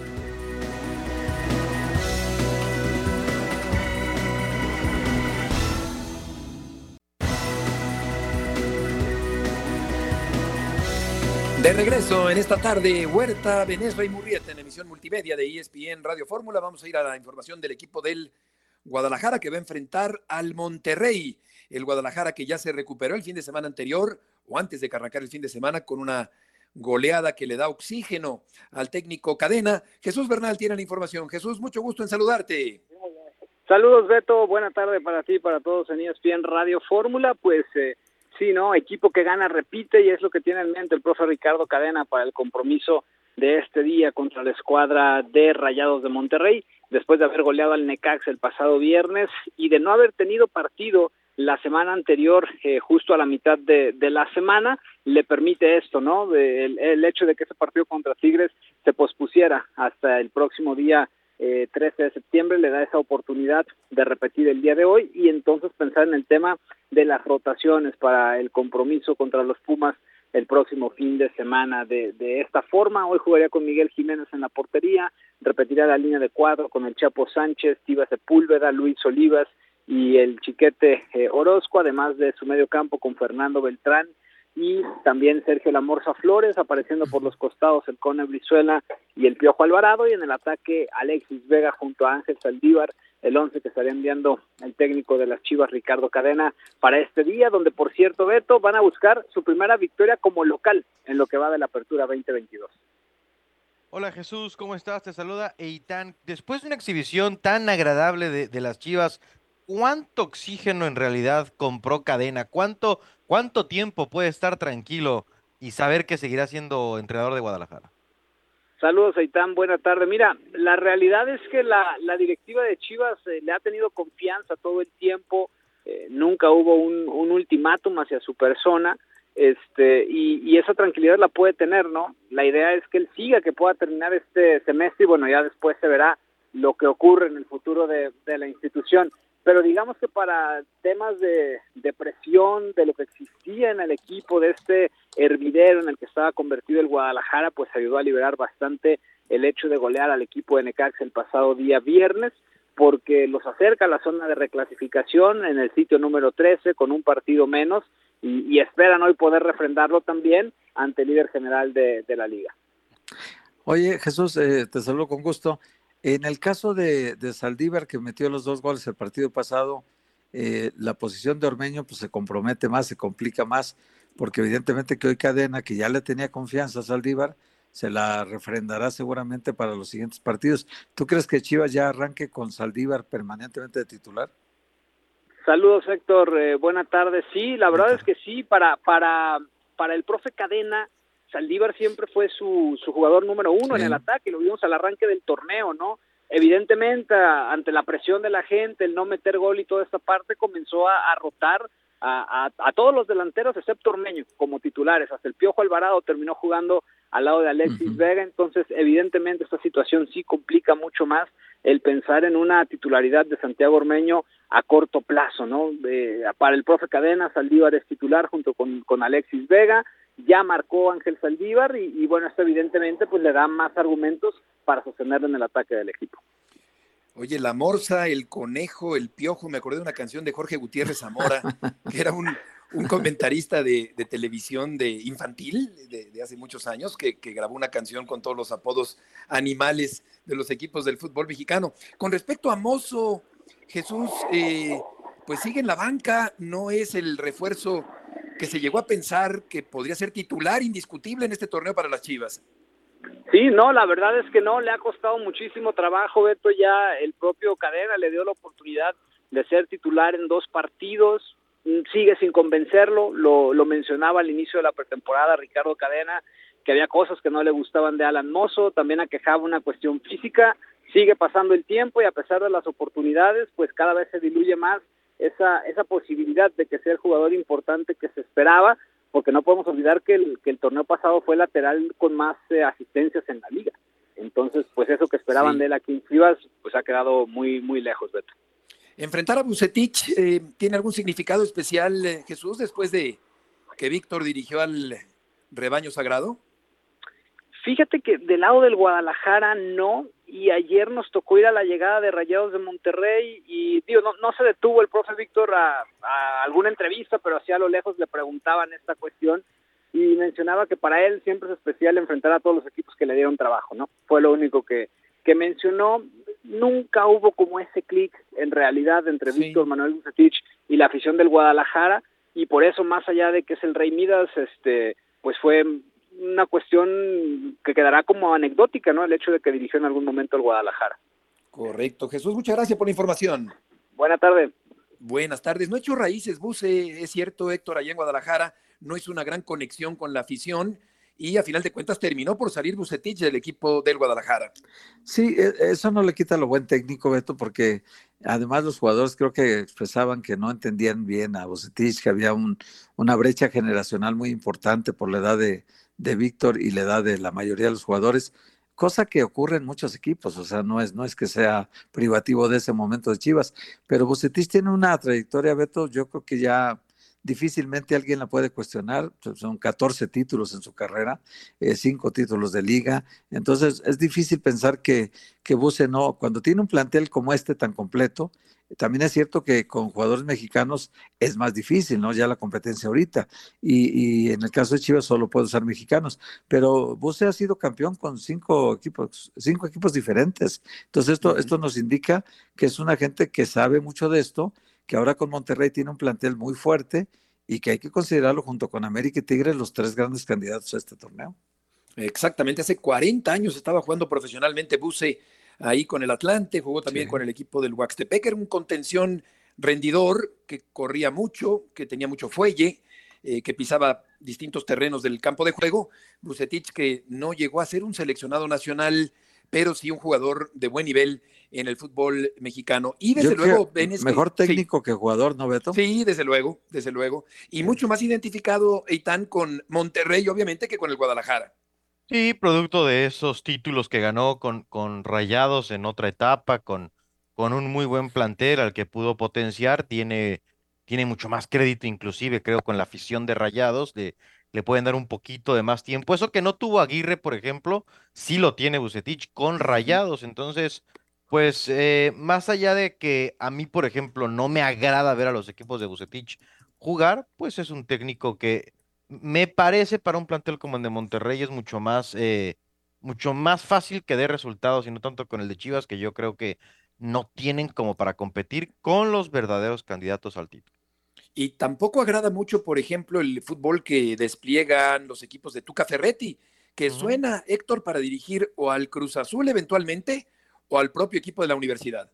De regreso en esta tarde, Huerta, Benesra y Murrieta en emisión multimedia de ESPN Radio Fórmula. Vamos a ir a la información del equipo del Guadalajara que va a enfrentar al Monterrey. El Guadalajara que ya se recuperó el fin de semana anterior o antes de que arrancar el fin de semana con una goleada que le da oxígeno al técnico Cadena. Jesús Bernal tiene la información. Jesús, mucho gusto en saludarte. Saludos Beto, buena tarde para ti, para todos en ESPN Radio Fórmula. Pues eh, sí, ¿no? Equipo que gana repite y es lo que tiene en mente el profe Ricardo Cadena para el compromiso de este día contra la escuadra de Rayados de Monterrey, después de haber goleado al Necax el pasado viernes y de no haber tenido partido la semana anterior, eh, justo a la mitad de, la semana, le permite esto, ¿no? De, el, hecho de que ese partido contra Tigres se pospusiera hasta el próximo día eh, 13 de septiembre, le da esa oportunidad de repetir el día de hoy y entonces pensar en el tema de las rotaciones para el compromiso contra los Pumas el próximo fin de semana de, de esta forma. Hoy jugaría con Miguel Jiménez en la portería, repetirá la línea de cuadro con el Chapo Sánchez, Tiva Sepúlveda, Luis Olivas, y el chiquete eh, Orozco, además de su medio campo con Fernando Beltrán y también Sergio Lamorza Flores, apareciendo por los costados el Cone Brizuela y el Piojo Alvarado, y en el ataque Alexis Vega junto a Ángel Saldívar, el once que estaría enviando el técnico de las Chivas, Ricardo Cadena, para este día, donde por cierto, Beto, van a buscar su primera victoria como local en lo que va de la apertura 2022. Hola Jesús, ¿cómo estás? Te saluda Eitan. Después de una exhibición tan agradable de, de las Chivas, ¿cuánto oxígeno en realidad compró Cadena? ¿Cuánto, ¿Cuánto tiempo puede estar tranquilo y saber que seguirá siendo entrenador de Guadalajara? Saludos, Aitán. Buena tarde. Mira, la realidad es que la, la directiva de Chivas eh, le ha tenido confianza todo el tiempo. Eh, nunca hubo un, ultimátum hacia su persona. Este, y, y, esa tranquilidad la puede tener, ¿no? La idea es que él siga, que pueda terminar este semestre y bueno, ya después se verá lo que ocurre en el futuro de la institución pero digamos que para temas de, de, presión, de lo que existía en el equipo, de este hervidero en el que estaba convertido el Guadalajara, pues ayudó a liberar bastante el hecho de golear al equipo de Necax el pasado día viernes, porque los acerca a la zona de reclasificación en el sitio número 13 con un partido menos y, esperan hoy poder refrendarlo también ante el líder general de, de la liga. Oye, Jesús, eh, te saludo con gusto. En el caso de, de, Saldívar, que metió los dos goles el partido pasado, eh, la posición de Ormeño pues, se compromete más, se complica más, porque evidentemente que hoy Cadena, que ya le tenía confianza a Saldívar, se la refrendará seguramente para los siguientes partidos. ¿Tú crees que Chivas ya arranque con Saldívar permanentemente de titular? Saludos, Héctor. Eh, buena tarde. Sí, la verdad es que sí, para, para, para el profe Cadena, Saldívar siempre fue su, su jugador número uno en el ataque, lo vimos al arranque del torneo, ¿no? Evidentemente, ante la presión de la gente, el no meter gol y toda esta parte, comenzó a, a rotar a, a, a, todos los delanteros, excepto Ormeño, como titulares. Hasta el Piojo Alvarado terminó jugando al lado de Alexis uh -huh. Vega, entonces evidentemente esta situación sí complica mucho más el pensar en una titularidad de Santiago Ormeño a corto plazo, ¿no? Eh, para el profe Cadena, Saldívar es titular junto con, con Alexis Vega, ya marcó Ángel Saldívar y, y, bueno, esto evidentemente pues le da más argumentos para sostenerlo en el ataque del equipo. Oye, la morsa, el conejo, el piojo, me acordé de una canción de Jorge Gutiérrez Zamora, que era un, un comentarista de, de, televisión de infantil de, de hace muchos años, que, que, grabó una canción con todos los apodos animales de los equipos del fútbol mexicano. Con respecto a Mozo, Jesús, eh, pues sigue en la banca, no es el refuerzo que se llegó a pensar que podría ser titular indiscutible en este torneo para las Chivas. Sí, no, la verdad es que no, le ha costado muchísimo trabajo, Beto, ya el propio Cadena le dio la oportunidad de ser titular en dos partidos, mm, sigue sin convencerlo, lo, lo mencionaba al inicio de la pretemporada Ricardo Cadena, que había cosas que no le gustaban de Alan Mozo, también aquejaba una cuestión física, sigue pasando el tiempo y a pesar de las oportunidades, pues cada vez se diluye más esa, esa posibilidad de que sea el jugador importante que se esperaba, porque no podemos olvidar que el, que el torneo pasado fue lateral con más eh, asistencias en la liga. Entonces, pues eso que esperaban sí. de él aquí en Chivas, pues ha quedado muy, muy lejos, Beto. ¿Enfrentar a Bucetich eh, tiene algún significado especial, eh, Jesús, después de que Víctor dirigió al rebaño sagrado? Fíjate que del lado del Guadalajara no, y ayer nos tocó ir a la llegada de Rayados de Monterrey y digo, no, no se detuvo el profe Víctor a, a, alguna entrevista, pero hacia lo lejos le preguntaban esta cuestión y mencionaba que para él siempre es especial enfrentar a todos los equipos que le dieron trabajo, ¿no? Fue lo único que, que mencionó. Nunca hubo como ese clic en realidad entre sí. Víctor Manuel Bucetich y la afición del Guadalajara y por eso más allá de que es el Rey Midas, este, pues fue una cuestión que quedará como anecdótica, ¿no? El hecho de que dirigió en algún momento el Guadalajara. Correcto. Jesús, muchas gracias por la información. Buenas tardes. Buenas tardes. No he hecho raíces, Buse, es cierto, Héctor, allá en Guadalajara, no es una gran conexión con la afición y a final de cuentas terminó por salir Bucetich del equipo del Guadalajara. Sí, e, eso no le quita lo buen técnico, Beto, porque además los jugadores creo que expresaban que no entendían bien a Bucetich, que había un, una brecha generacional muy importante por la edad de, de Víctor y la edad de la mayoría de los jugadores cosa que ocurre en muchos equipos, o sea, no es, no es que sea privativo de ese momento de Chivas, pero Bucetich tiene una trayectoria, Beto, yo creo que ya difícilmente alguien la puede cuestionar, son 14 títulos en su carrera, 5 eh, títulos de liga, entonces es difícil pensar que, que Buse no, cuando tiene un plantel como este tan completo, también es cierto que con jugadores mexicanos es más difícil, ¿no? Ya la competencia ahorita. Y, en el caso de Chivas solo puede usar mexicanos. Pero Buse ha sido campeón con cinco equipos, cinco equipos diferentes. Entonces esto, esto nos indica que es una gente que sabe mucho de esto, que ahora con Monterrey tiene un plantel muy fuerte y que hay que considerarlo junto con América y Tigres los tres grandes candidatos a este torneo. Exactamente, hace 40 años estaba jugando profesionalmente Buse ahí con el Atlante, jugó también con el equipo del Huaxtepec, era un contención rendidor que corría mucho, que tenía mucho fuelle, eh, que pisaba distintos terrenos del campo de juego. Bucetich que no llegó a ser un seleccionado nacional, pero sí un jugador de buen nivel en el fútbol mexicano. Y desde luego, Mejor técnico que jugador, ¿no, Beto? Sí, desde luego, desde luego. Y mucho más identificado, Eitan, con Monterrey, obviamente, que con el Guadalajara. Sí, producto de esos títulos que ganó con, con Rayados en otra etapa, con, con un muy buen plantel al que pudo potenciar, tiene, tiene mucho más crédito, inclusive creo con la afición de Rayados, le, le pueden dar un poquito de más tiempo. Eso que no tuvo Aguirre, por ejemplo, sí lo tiene Bucetich con Rayados. Entonces, pues eh, más allá de que a mí, por ejemplo, no me agrada ver a los equipos de Bucetich jugar, pues es un técnico que me parece para un plantel como el de Monterrey es mucho más, eh, mucho más fácil que dé resultados y no tanto con el de Chivas, que yo creo que no tienen como para competir con los verdaderos candidatos al título. Y tampoco agrada mucho, por ejemplo, el fútbol que despliegan los equipos de Tuca Ferretti, que suena, Héctor, para dirigir o al Cruz Azul eventualmente o al propio equipo de la universidad.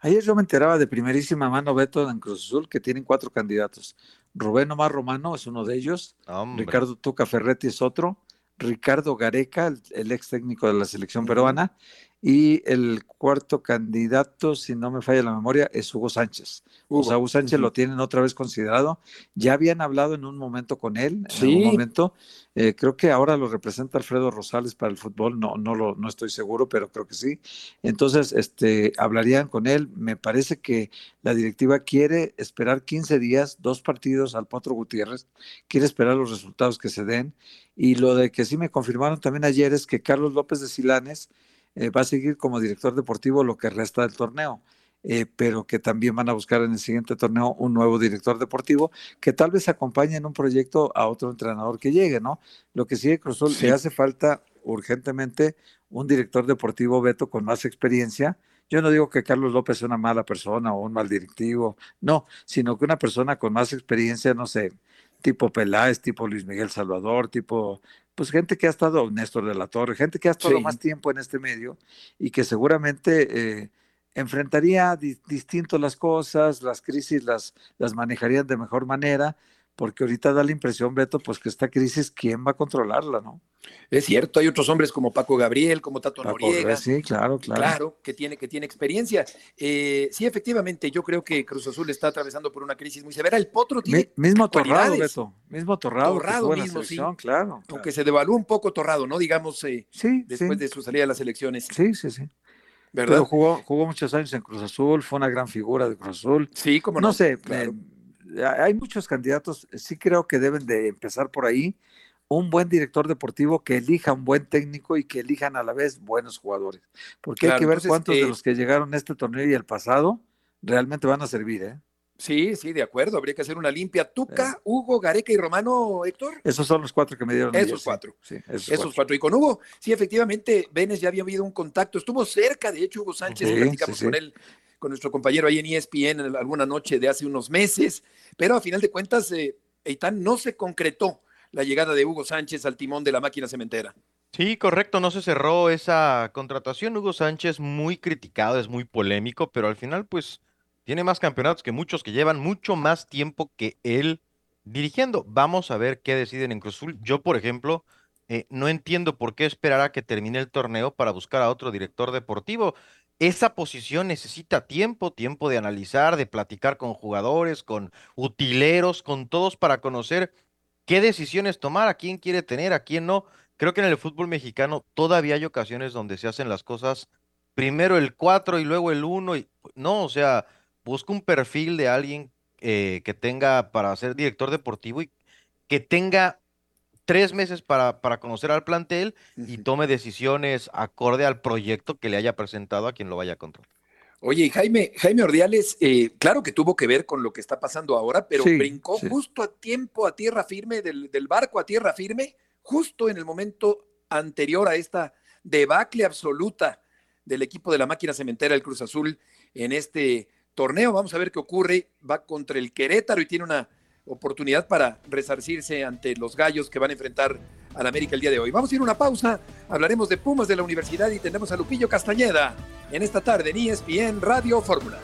Ayer yo me enteraba de primerísima mano, Beto, en Cruz Azul, que tienen cuatro candidatos. Rubén Omar Romano es uno de ellos, Ricardo Tuca Ferretti es otro, Ricardo Gareca, el, ex técnico de la selección peruana, y el cuarto candidato, si no me falla la memoria, es Hugo Sánchez. O sea, Hugo Sánchez lo tienen otra vez considerado. Ya habían hablado en un momento con él, en un momento. Eh, creo que ahora lo representa Alfredo Rosales para el fútbol, no, no, lo, no estoy seguro, pero creo que sí. Entonces, este, hablarían con él. Me parece que la directiva quiere esperar 15 días, dos partidos al Potro Gutiérrez, quiere esperar los resultados que se den. Y lo de que sí me confirmaron también ayer es que Carlos López de Silanes, eh, va a seguir como director deportivo lo que resta del torneo. Eh, pero que también van a buscar en el siguiente torneo un nuevo director deportivo que tal vez acompañe en un proyecto a otro entrenador que llegue, ¿no? Lo que sigue Cruzul, le hace falta urgentemente un director deportivo, Beto, con más experiencia. Yo no digo que Carlos López sea una mala persona o un mal directivo, no, sino que una persona con más experiencia, no sé, tipo Peláez, tipo Luis Miguel Salvador, tipo pues gente que ha estado, Néstor de la Torre, gente que ha estado más tiempo en este medio y que seguramente eh, enfrentaría distinto las cosas, las crisis las, las manejarían de mejor manera, porque ahorita da la impresión, Beto, pues que esta crisis, ¿quién va a controlarla, no? Es cierto, hay otros hombres como Paco Gabriel, como Tato Noriega. Sí, claro, claro. Claro, que tiene, que tiene experiencia. Eh, sí, efectivamente, yo creo que Cruz Azul está atravesando por una crisis muy severa. El Potro tiene. mismo Torrado, Beto. Mismo Torrado. Torrado mismo, sí. Claro, Aunque se devaluó un poco Torrado, ¿no? Digamos, eh, sí, después de su salida de las elecciones. Sí, sí, sí. ¿Verdad? Pero jugó, jugó muchos años en Cruz Azul, fue una gran figura de Cruz Azul. Sí, como no. No sé, claro hay muchos candidatos, sí creo que deben de empezar por ahí. Un buen director deportivo que elija un buen técnico y que elijan a la vez buenos jugadores. Porque hay que ver cuántos de los que llegaron a este torneo y el pasado realmente van a servir, ¿eh? Sí, sí, de acuerdo. Habría que hacer una limpia. Tuca, Hugo, Gareca y Romano, Héctor. Esos son los cuatro que me dieron. Esos cuatro. Sí, esos, cuatro. Y con Hugo, sí, efectivamente, Vélez ya había habido un contacto. Estuvo cerca, de hecho, Hugo Sánchez, platicamos con él con nuestro compañero ahí en ESPN alguna noche de hace unos meses, pero a final de cuentas, eh, Eitan no se concretó la llegada de Hugo Sánchez al timón de la máquina cementera. Sí, correcto, no se cerró esa contratación. Hugo Sánchez muy criticado, es muy polémico, pero al final pues tiene más campeonatos que muchos que llevan mucho más tiempo que él dirigiendo. Vamos a ver qué deciden en Cruzul. Yo, por ejemplo, eh, no entiendo por qué esperar que termine el torneo para buscar a otro director deportivo. Esa posición necesita tiempo, tiempo de analizar, de platicar con jugadores, con utileros, con todos para conocer qué decisiones tomar, a quién quiere tener, a quién no. Creo que en el fútbol mexicano todavía hay ocasiones donde se hacen las cosas primero el 4 y luego el 1. Y, no, o sea, busca un perfil de alguien eh, que tenga para ser director deportivo y que tenga tres meses para, para conocer al plantel y tome decisiones acorde al proyecto que le haya presentado a quien lo vaya a controlar. Oye, Jaime, Jaime Ordiales, eh, claro que tuvo que ver con lo que está pasando ahora, pero Sí, brincó sí. justo a tiempo, a tierra firme, del, del barco a tierra firme, justo en el momento anterior a esta debacle absoluta del equipo de la máquina cementera del Cruz Azul en este torneo. Vamos a ver qué ocurre. Va contra el Querétaro y tiene una oportunidad para resarcirse ante los gallos que van a enfrentar al América el día de hoy. Vamos a ir a una pausa. Hablaremos de Pumas de la universidad y tendremos a Lupillo Castañeda en esta tarde en ESPN Radio Fórmula.